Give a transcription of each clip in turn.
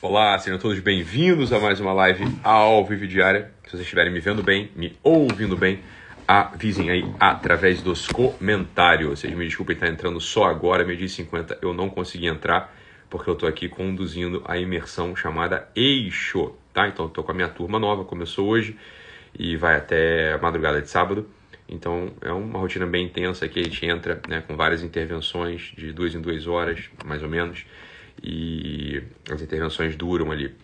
Olá, sejam todos bem-vindos a mais uma live ao vivo diária. Se vocês estiverem me vendo bem, me ouvindo bem, avisem aí através dos comentários. Vocês me desculpem estar entrando só agora, meio dia 50, eu não consegui entrar porque eu estou aqui conduzindo a imersão chamada Eixo, tá? Então tô com a minha turma nova, começou hoje e vai até a madrugada de sábado. Então é uma rotina bem intensa que a gente entra né, com várias intervenções de duas em duas horas, mais ou menos e as intervenções duram ali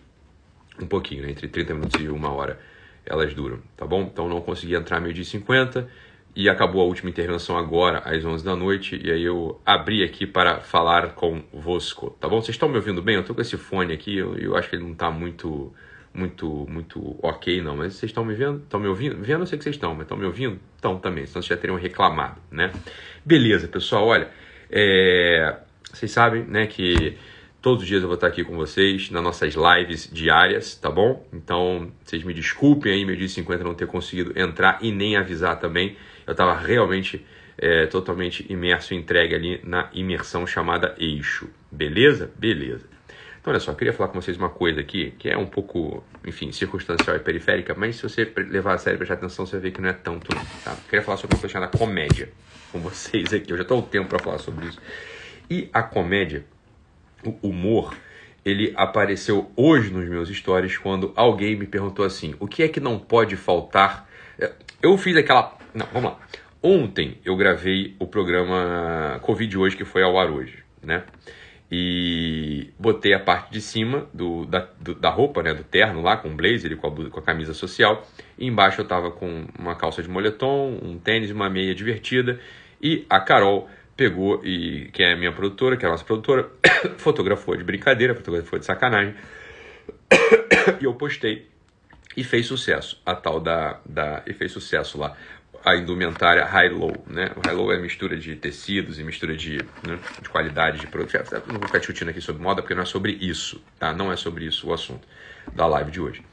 um pouquinho, né? entre 30 minutos e uma hora elas duram, tá bom? Então não consegui entrar meio dia 50 e acabou a última intervenção agora às 11 da noite e aí eu abri aqui para falar convosco, tá bom? Vocês estão me ouvindo bem? Eu tô com esse fone aqui, eu, eu acho que ele não tá muito muito muito ok não, mas vocês estão me vendo? Estão me ouvindo? Vendo eu sei que vocês estão, mas estão me ouvindo? Estão também, senão vocês já teriam reclamado, né? Beleza, pessoal, olha, é... vocês sabem, né, que Todos os dias eu vou estar aqui com vocês nas nossas lives diárias, tá bom? Então, vocês me desculpem aí, meio dia 50 não ter conseguido entrar e nem avisar também. Eu estava realmente é, totalmente imerso, entregue ali na imersão chamada Eixo. Beleza? Beleza. Então, olha só, eu queria falar com vocês uma coisa aqui que é um pouco, enfim, circunstancial e periférica, mas se você levar a sério e prestar atenção, você vai ver que não é tanto, tá? Eu queria falar sobre uma coisa chamada comédia com vocês aqui. Eu já estou o tempo para falar sobre isso. E a comédia o humor, ele apareceu hoje nos meus stories quando alguém me perguntou assim: o que é que não pode faltar? É, eu fiz aquela. Não, vamos lá. Ontem eu gravei o programa Covid hoje, que foi ao ar hoje, né? E botei a parte de cima do, da, do, da roupa, né? Do terno lá, com blazer e com a, com a camisa social. E embaixo eu tava com uma calça de moletom, um tênis, uma meia divertida. E a Carol pegou e que é a minha produtora, que é a nossa produtora, fotografou de brincadeira, fotografou de sacanagem. e eu postei e fez sucesso. A tal da, da e fez sucesso lá a indumentária high-low, né? O high-low é mistura de tecidos e mistura de, né, de qualidade de produto. Não vou ficar discutindo aqui sobre moda porque não é sobre isso, tá? Não é sobre isso o assunto da live de hoje.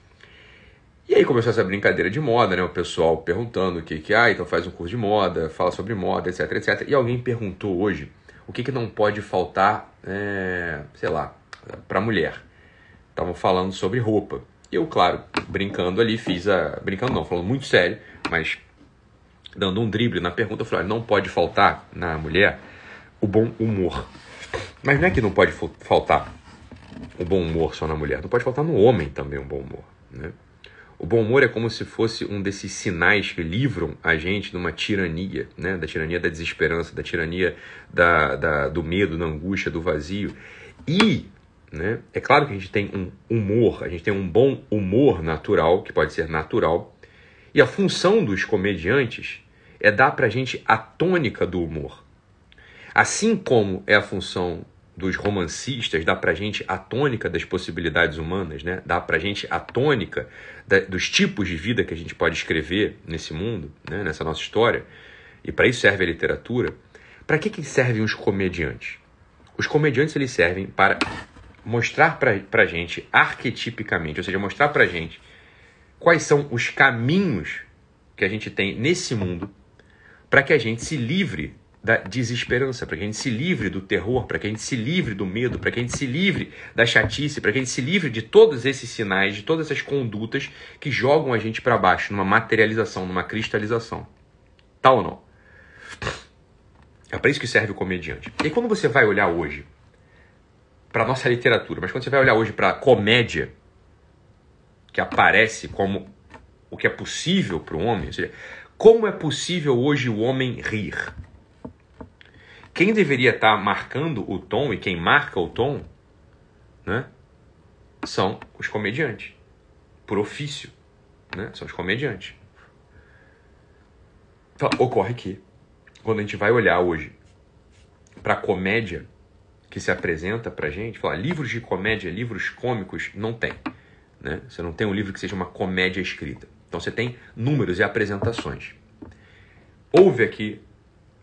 E aí começou essa brincadeira de moda, né? O pessoal perguntando o que que, ah, então faz um curso de moda, fala sobre moda, etc, etc. E alguém perguntou hoje o que que não pode faltar, é, sei lá, para mulher. Estavam falando sobre roupa. Eu, claro, brincando ali, fiz a. Brincando não, falando muito sério, mas dando um drible na pergunta, eu falei: não pode faltar na mulher o bom humor. Mas não é que não pode faltar o bom humor só na mulher, não pode faltar no homem também o bom humor, né? O bom humor é como se fosse um desses sinais que livram a gente de uma tirania, né? da tirania da desesperança, da tirania da, da, do medo, da angústia, do vazio. E né, é claro que a gente tem um humor, a gente tem um bom humor natural, que pode ser natural, e a função dos comediantes é dar para a gente a tônica do humor. Assim como é a função dos romancistas, dá pra gente a tônica das possibilidades humanas, né? Dá pra gente a tônica da, dos tipos de vida que a gente pode escrever nesse mundo, né? nessa nossa história. E para isso serve a literatura. Para que, que servem os comediantes? Os comediantes eles servem para mostrar pra gente arquetipicamente, ou seja, mostrar pra gente quais são os caminhos que a gente tem nesse mundo para que a gente se livre da desesperança, para que a gente se livre do terror, para que a gente se livre do medo, para que a gente se livre da chatice, para que a gente se livre de todos esses sinais, de todas essas condutas que jogam a gente para baixo, numa materialização, numa cristalização. Tá ou não? É para isso que serve o comediante. E quando você vai olhar hoje para nossa literatura, mas quando você vai olhar hoje para comédia que aparece como o que é possível para o homem, ou seja, como é possível hoje o homem rir? Quem deveria estar tá marcando o tom e quem marca o tom, né, são os comediantes, por ofício, né, são os comediantes. Então, ocorre que, quando a gente vai olhar hoje para a comédia que se apresenta para gente, falar livros de comédia, livros cômicos, não tem. Né? Você não tem um livro que seja uma comédia escrita. Então você tem números e apresentações. Houve aqui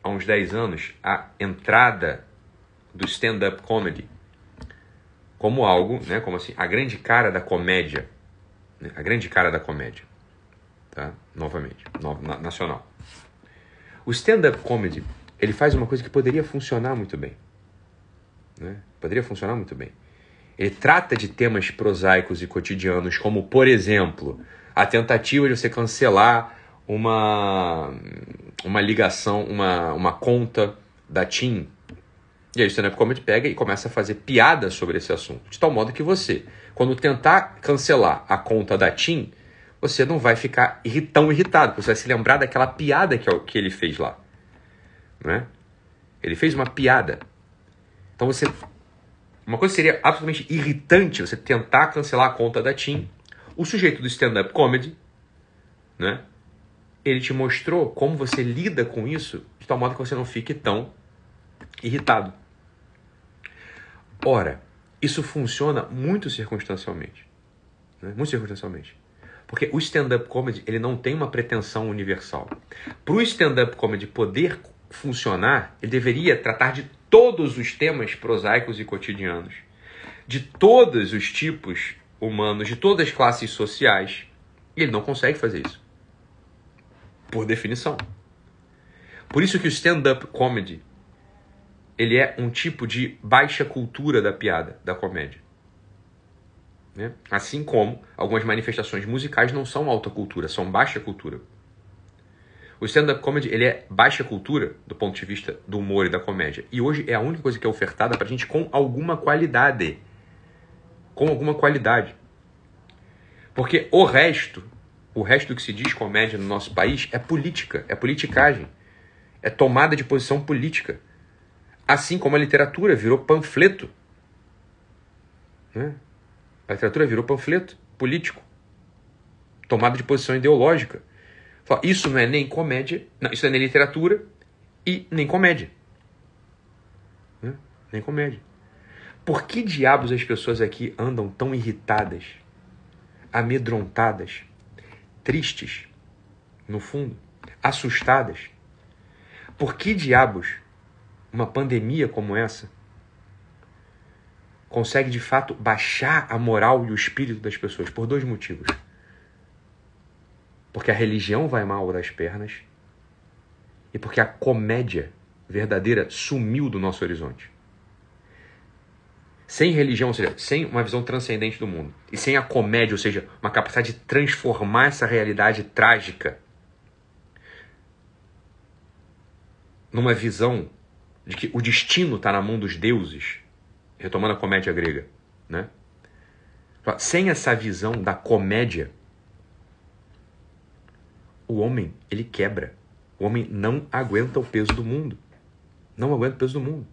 há uns 10 anos, a entrada do stand-up comedy como algo, né, como assim, a grande cara da comédia, né, a grande cara da comédia, tá? Novamente, no, na, nacional. O stand-up comedy, ele faz uma coisa que poderia funcionar muito bem, né? Poderia funcionar muito bem. Ele trata de temas prosaicos e cotidianos, como, por exemplo, a tentativa de você cancelar uma, uma ligação, uma, uma conta da TIM. E aí o stand-up comedy pega e começa a fazer piada sobre esse assunto. De tal modo que você, quando tentar cancelar a conta da TIM, você não vai ficar tão irritado, você vai se lembrar daquela piada que, que ele fez lá. Né? Ele fez uma piada. Então você uma coisa seria absolutamente irritante você tentar cancelar a conta da TIM. O sujeito do stand-up comedy, né? Ele te mostrou como você lida com isso de tal modo que você não fique tão irritado. Ora, isso funciona muito circunstancialmente. Né? Muito circunstancialmente. Porque o stand-up comedy ele não tem uma pretensão universal. Para o stand-up comedy poder funcionar, ele deveria tratar de todos os temas prosaicos e cotidianos, de todos os tipos humanos, de todas as classes sociais. E ele não consegue fazer isso. Por definição. Por isso que o stand-up comedy ele é um tipo de baixa cultura da piada, da comédia. Né? Assim como algumas manifestações musicais não são alta cultura, são baixa cultura. O stand-up comedy ele é baixa cultura do ponto de vista do humor e da comédia. E hoje é a única coisa que é ofertada pra gente com alguma qualidade. Com alguma qualidade. Porque o resto, o resto do que se diz comédia no nosso país é política, é politicagem. É tomada de posição política. Assim como a literatura virou panfleto. Né? A literatura virou panfleto político. Tomada de posição ideológica. Isso não é nem comédia, não, isso não é nem literatura e nem comédia. Né? Nem comédia. Por que diabos as pessoas aqui andam tão irritadas, amedrontadas, tristes, no fundo, assustadas? Por que diabos uma pandemia como essa consegue de fato baixar a moral e o espírito das pessoas? Por dois motivos. Porque a religião vai mal das pernas e porque a comédia verdadeira sumiu do nosso horizonte. Sem religião, ou seja, sem uma visão transcendente do mundo, e sem a comédia, ou seja, uma capacidade de transformar essa realidade trágica numa visão de que o destino está na mão dos deuses, retomando a comédia grega, né? Sem essa visão da comédia, o homem, ele quebra. O homem não aguenta o peso do mundo. Não aguenta o peso do mundo.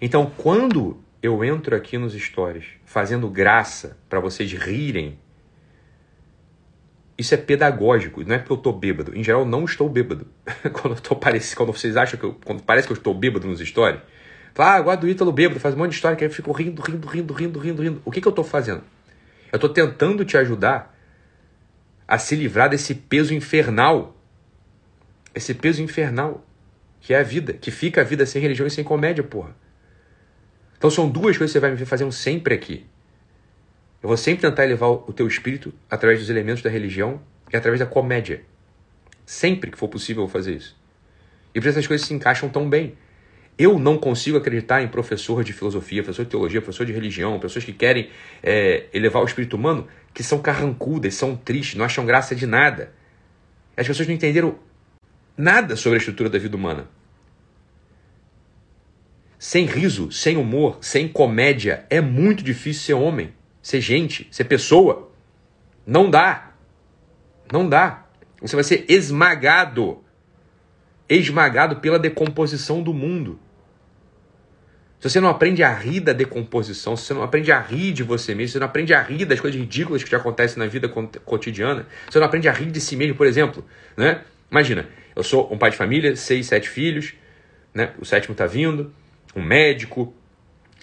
Então, quando eu entro aqui nos stories fazendo graça para vocês rirem, isso é pedagógico, não é porque eu estou bêbado. Em geral, não estou bêbado. quando, eu tô quando vocês acham que eu, quando parece que eu estou bêbado nos stories, fala, ah, guarda o Ítalo bêbado, faz um monte de história que eu fico rindo, rindo, rindo, rindo, rindo, rindo. O que, que eu estou fazendo? Eu estou tentando te ajudar a se livrar desse peso infernal. Esse peso infernal que é a vida, que fica a vida sem religião e sem comédia, porra. Então são duas coisas que você vai me ver fazendo sempre aqui. Eu vou sempre tentar elevar o teu espírito através dos elementos da religião e através da comédia. Sempre que for possível eu vou fazer isso. E por isso essas coisas se encaixam tão bem. Eu não consigo acreditar em professor de filosofia, professor de teologia, professor de religião, pessoas que querem é, elevar o espírito humano, que são carrancudas, são tristes, não acham graça de nada. As pessoas não entenderam nada sobre a estrutura da vida humana. Sem riso, sem humor, sem comédia, é muito difícil ser homem, ser gente, ser pessoa. Não dá. Não dá. Você vai ser esmagado. Esmagado pela decomposição do mundo. Se você não aprende a rir da decomposição, se você não aprende a rir de você mesmo, se você não aprende a rir das coisas ridículas que te acontecem na vida cotidiana, se você não aprende a rir de si mesmo, por exemplo, né? Imagina, eu sou um pai de família, seis, sete filhos, né? O sétimo está vindo, um médico,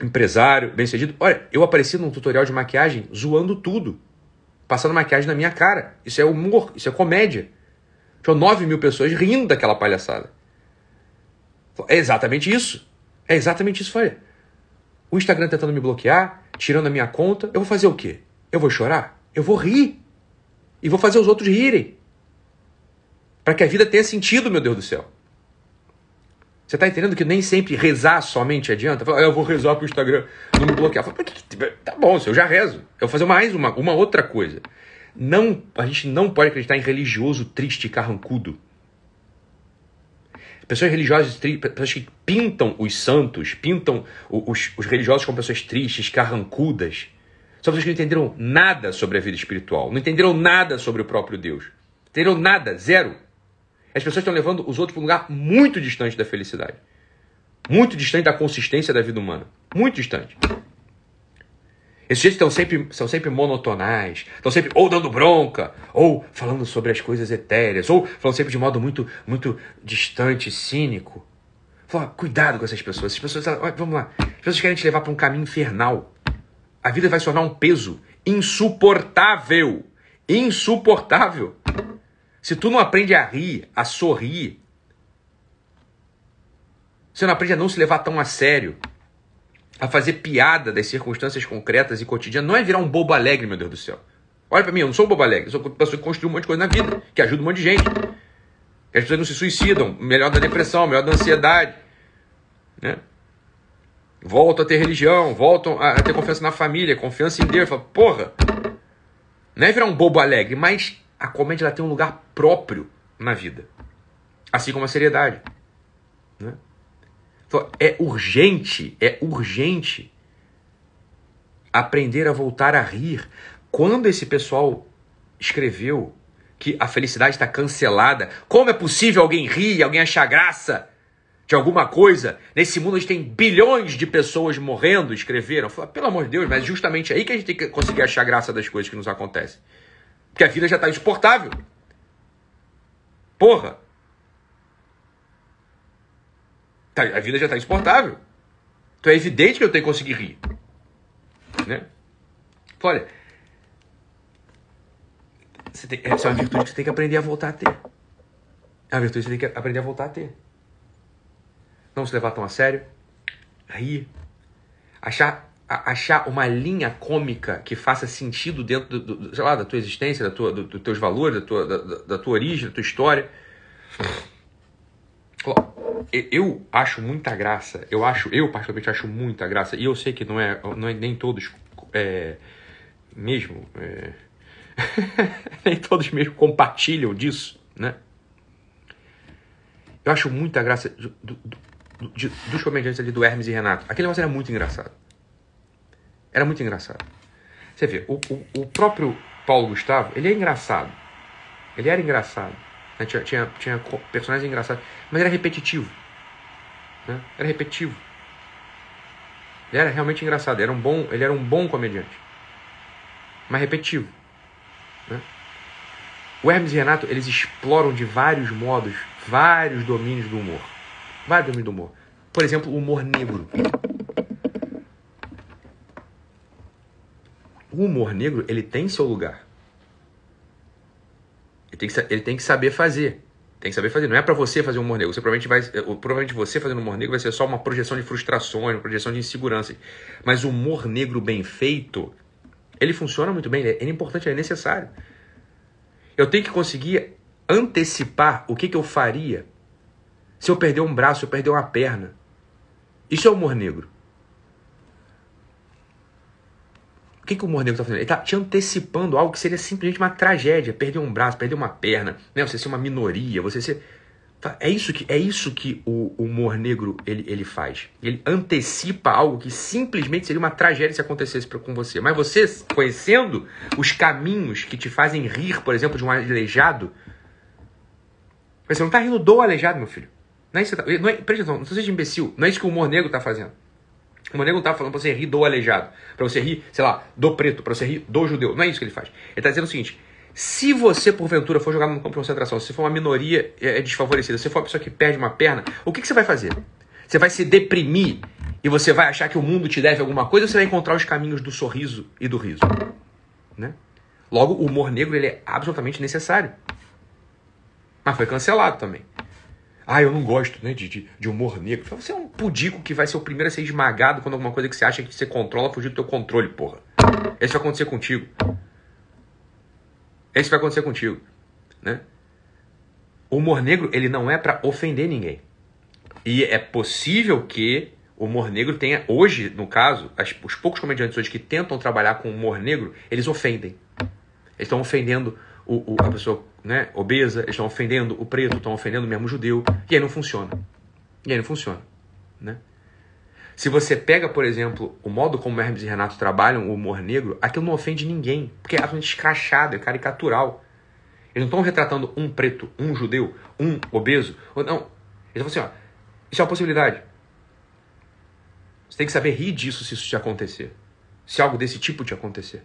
empresário, bem-sucedido. Olha, eu apareci num tutorial de maquiagem zoando tudo, passando maquiagem na minha cara. Isso é humor, isso é comédia. Tinha 9 mil pessoas rindo daquela palhaçada. É exatamente isso. É exatamente isso, olha. O Instagram tentando me bloquear, tirando a minha conta, eu vou fazer o quê? Eu vou chorar? Eu vou rir. E vou fazer os outros rirem. Para que a vida tenha sentido, meu Deus do céu. Você tá entendendo que nem sempre rezar somente adianta? Fala, ah, eu vou rezar pro Instagram não me bloquear. Fala, que, tá bom, eu já rezo. Eu vou fazer mais uma, uma outra coisa. Não, a gente não pode acreditar em religioso triste e carrancudo. Pessoas religiosas, pessoas que pintam os santos, pintam os, os religiosos como pessoas tristes, carrancudas. São pessoas que não entenderam nada sobre a vida espiritual, não entenderam nada sobre o próprio Deus. Entenderam nada, zero. As pessoas estão levando os outros para um lugar muito distante da felicidade. Muito distante da consistência da vida humana. Muito distante. Esses jeitos estão sempre, são sempre monotonais, estão sempre ou dando bronca, ou falando sobre as coisas etéreas, ou falando sempre de modo muito, muito distante, cínico. Fala, cuidado com essas pessoas. Essas pessoas, vamos lá, as pessoas querem te levar para um caminho infernal. A vida vai se tornar um peso insuportável. Insuportável. Se tu não aprende a rir, a sorrir, você não aprende a não se levar tão a sério, a fazer piada das circunstâncias concretas e cotidianas, não é virar um bobo alegre, meu Deus do céu. Olha para mim, eu não sou um bobo alegre, eu sou uma pessoa que construiu um monte de coisa na vida, que ajuda um monte de gente. Que as pessoas não se suicidam, melhor da depressão, melhor da ansiedade. Né? Voltam a ter religião, voltam a ter confiança na família, confiança em Deus. Fala, porra, não é virar um bobo alegre, mas a comédia ela tem um lugar próprio na vida. Assim como a seriedade. Né? Então, é urgente, é urgente aprender a voltar a rir. Quando esse pessoal escreveu que a felicidade está cancelada, como é possível alguém rir, alguém achar graça de alguma coisa? Nesse mundo a gente tem bilhões de pessoas morrendo, escreveram. Pelo amor de Deus, mas é justamente aí que a gente tem que conseguir achar graça das coisas que nos acontecem. Porque a vida já está insuportável. Porra! Tá, a vida já está insuportável. Então é evidente que eu tenho que conseguir rir. Né? Olha, você tem, essa é uma virtude que você tem que aprender a voltar a ter. É uma virtude que você tem que aprender a voltar a ter. Não se levar tão a sério. Rir. Achar achar uma linha cômica que faça sentido dentro do, do lá, da tua existência, da tua, dos do teus valores, da tua, da, da, tua origem, da tua história. Eu acho muita graça, eu acho, eu particularmente acho muita graça, e eu sei que não é, não é nem todos é, mesmo, é, nem todos mesmo compartilham disso, né? Eu acho muita graça do, do, dos comediantes ali do Hermes e Renato. Aquele negócio era muito engraçado. Era muito engraçado. Você vê, o, o, o próprio Paulo Gustavo, ele é engraçado. Ele era engraçado. Né? Tinha, tinha, tinha personagens engraçados, mas era repetitivo. Né? Era repetitivo. Ele era realmente engraçado. Ele era um bom, ele era um bom comediante. Mas repetitivo. Né? O Hermes e Renato, eles exploram de vários modos, vários domínios do humor. Vários domínios do humor. Por exemplo, o humor negro. O humor negro ele tem seu lugar. Ele tem que, ele tem que saber fazer. Tem que saber fazer. Não é para você fazer humor negro. Você provavelmente vai, eh, provavelmente você fazendo humor negro vai ser só uma projeção de frustrações, uma projeção de insegurança. Mas o humor negro bem feito, ele funciona muito bem. Ele é, ele é importante, ele é necessário. Eu tenho que conseguir antecipar o que, que eu faria se eu perder um braço, se eu perder uma perna. Isso é humor negro. O que, que o humor negro está fazendo? Ele está te antecipando algo que seria simplesmente uma tragédia. Perder um braço, perder uma perna, né? você ser uma minoria, você ser. É isso que, é isso que o humor negro ele, ele faz. Ele antecipa algo que simplesmente seria uma tragédia se acontecesse com você. Mas você, conhecendo os caminhos que te fazem rir, por exemplo, de um aleijado, você não está rindo do aleijado, meu filho. Não é isso que tá, não é, presta atenção, não seja imbecil. Não é isso que o humor negro está fazendo. O Manego não tá falando para você rir do aleijado, para você rir, sei lá, do preto, para você rir do judeu. Não é isso que ele faz. Ele está dizendo o seguinte: se você, porventura, for jogar num campo de concentração, se for uma minoria é, é desfavorecida, se for uma pessoa que perde uma perna, o que, que você vai fazer? Você vai se deprimir e você vai achar que o mundo te deve alguma coisa ou você vai encontrar os caminhos do sorriso e do riso? Né? Logo, o humor negro ele é absolutamente necessário. Mas foi cancelado também. Ah, eu não gosto né, de, de, de, humor negro. Você é um pudico que vai ser o primeiro a ser esmagado quando alguma coisa que você acha que você controla fugir do teu controle, porra. Isso vai acontecer contigo. Isso vai acontecer contigo. Né? O humor negro, ele não é para ofender ninguém. E é possível que o humor negro tenha, hoje, no caso, as, os poucos comediantes hoje que tentam trabalhar com humor negro, eles ofendem. Eles estão ofendendo o, o, a pessoa né, obesa, eles estão ofendendo o preto, estão ofendendo mesmo o judeu, e aí não funciona. E aí não funciona. Né? Se você pega, por exemplo, o modo como Hermes e Renato trabalham o humor negro, aquilo não ofende ninguém, porque é absolutamente escrachado, é caricatural. Eles não estão retratando um preto, um judeu, um obeso. Não. Eles estão assim, ó, isso é uma possibilidade. Você tem que saber rir disso se isso te acontecer. Se algo desse tipo te acontecer.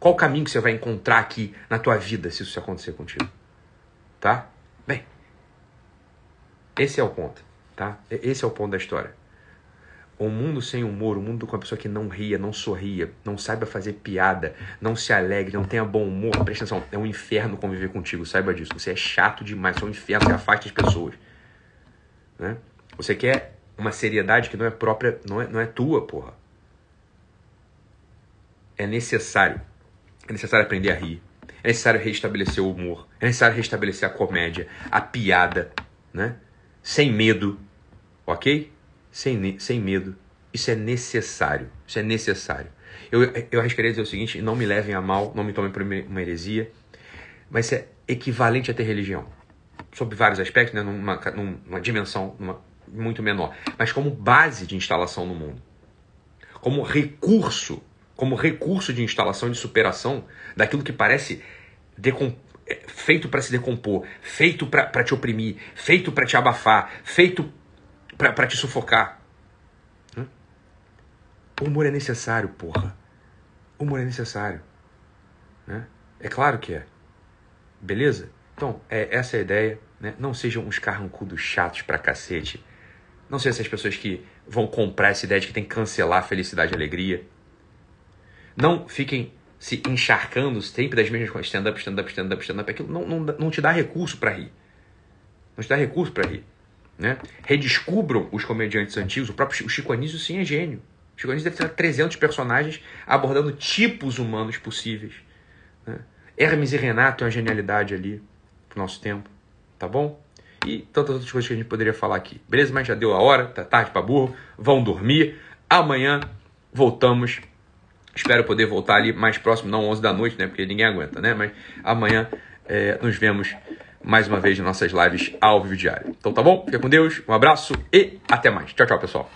Qual o caminho que você vai encontrar aqui na tua vida se isso acontecer contigo? Tá? Bem, esse é o ponto, tá? Esse é o ponto da história. Um mundo sem humor, um mundo com uma pessoa que não ria, não sorria, não saiba fazer piada, não se alegre, não tenha bom humor, presta atenção, é um inferno conviver contigo, saiba disso. Você é chato demais, você é um inferno, você afasta as pessoas. Né? Você quer uma seriedade que não é própria, não é, não é tua, porra. É necessário. É necessário aprender a rir. É necessário restabelecer o humor. É necessário restabelecer a comédia, a piada, né? Sem medo, ok? sem, sem medo. Isso é necessário. Isso é necessário. Eu, eu arriscaria dizer o seguinte: não me levem a mal, não me tomem por uma heresia, mas isso é equivalente a ter religião. Sob vários aspectos, né, numa, numa dimensão numa, muito menor, mas como base de instalação no mundo. Como recurso, como recurso de instalação e de superação daquilo que parece é, feito para se decompor, feito para te oprimir, feito para te abafar, feito para te sufocar. O humor é necessário, porra. O humor é necessário. Né? É claro que é. Beleza? Então, é, essa é a ideia. Né? Não sejam uns carrancudos chatos pra cacete. Não sejam essas pessoas que vão comprar essa ideia de que tem que cancelar felicidade e alegria. Não fiquem se encharcando sempre das mesmas coisas. Stand-up, stand-up, stand-up, stand-up. Aquilo não, não, não te dá recurso para rir. Não te dá recurso para rir. Né? Redescubram os comediantes antigos. O próprio Chico Anísio, sim, é gênio. O Chico Anísio deve ter 300 personagens abordando tipos humanos possíveis. Né? Hermes e Renato é uma genialidade ali pro nosso tempo. Tá bom? E tantas outras coisas que a gente poderia falar aqui. Beleza? Mas já deu a hora, tá tarde para burro. Vão dormir. Amanhã voltamos. Espero poder voltar ali mais próximo, não 11 da noite, né? Porque ninguém aguenta, né? Mas amanhã é, nos vemos mais uma vez nas nossas lives ao vivo diário. Então tá bom? Fica com Deus, um abraço e até mais. Tchau, tchau, pessoal.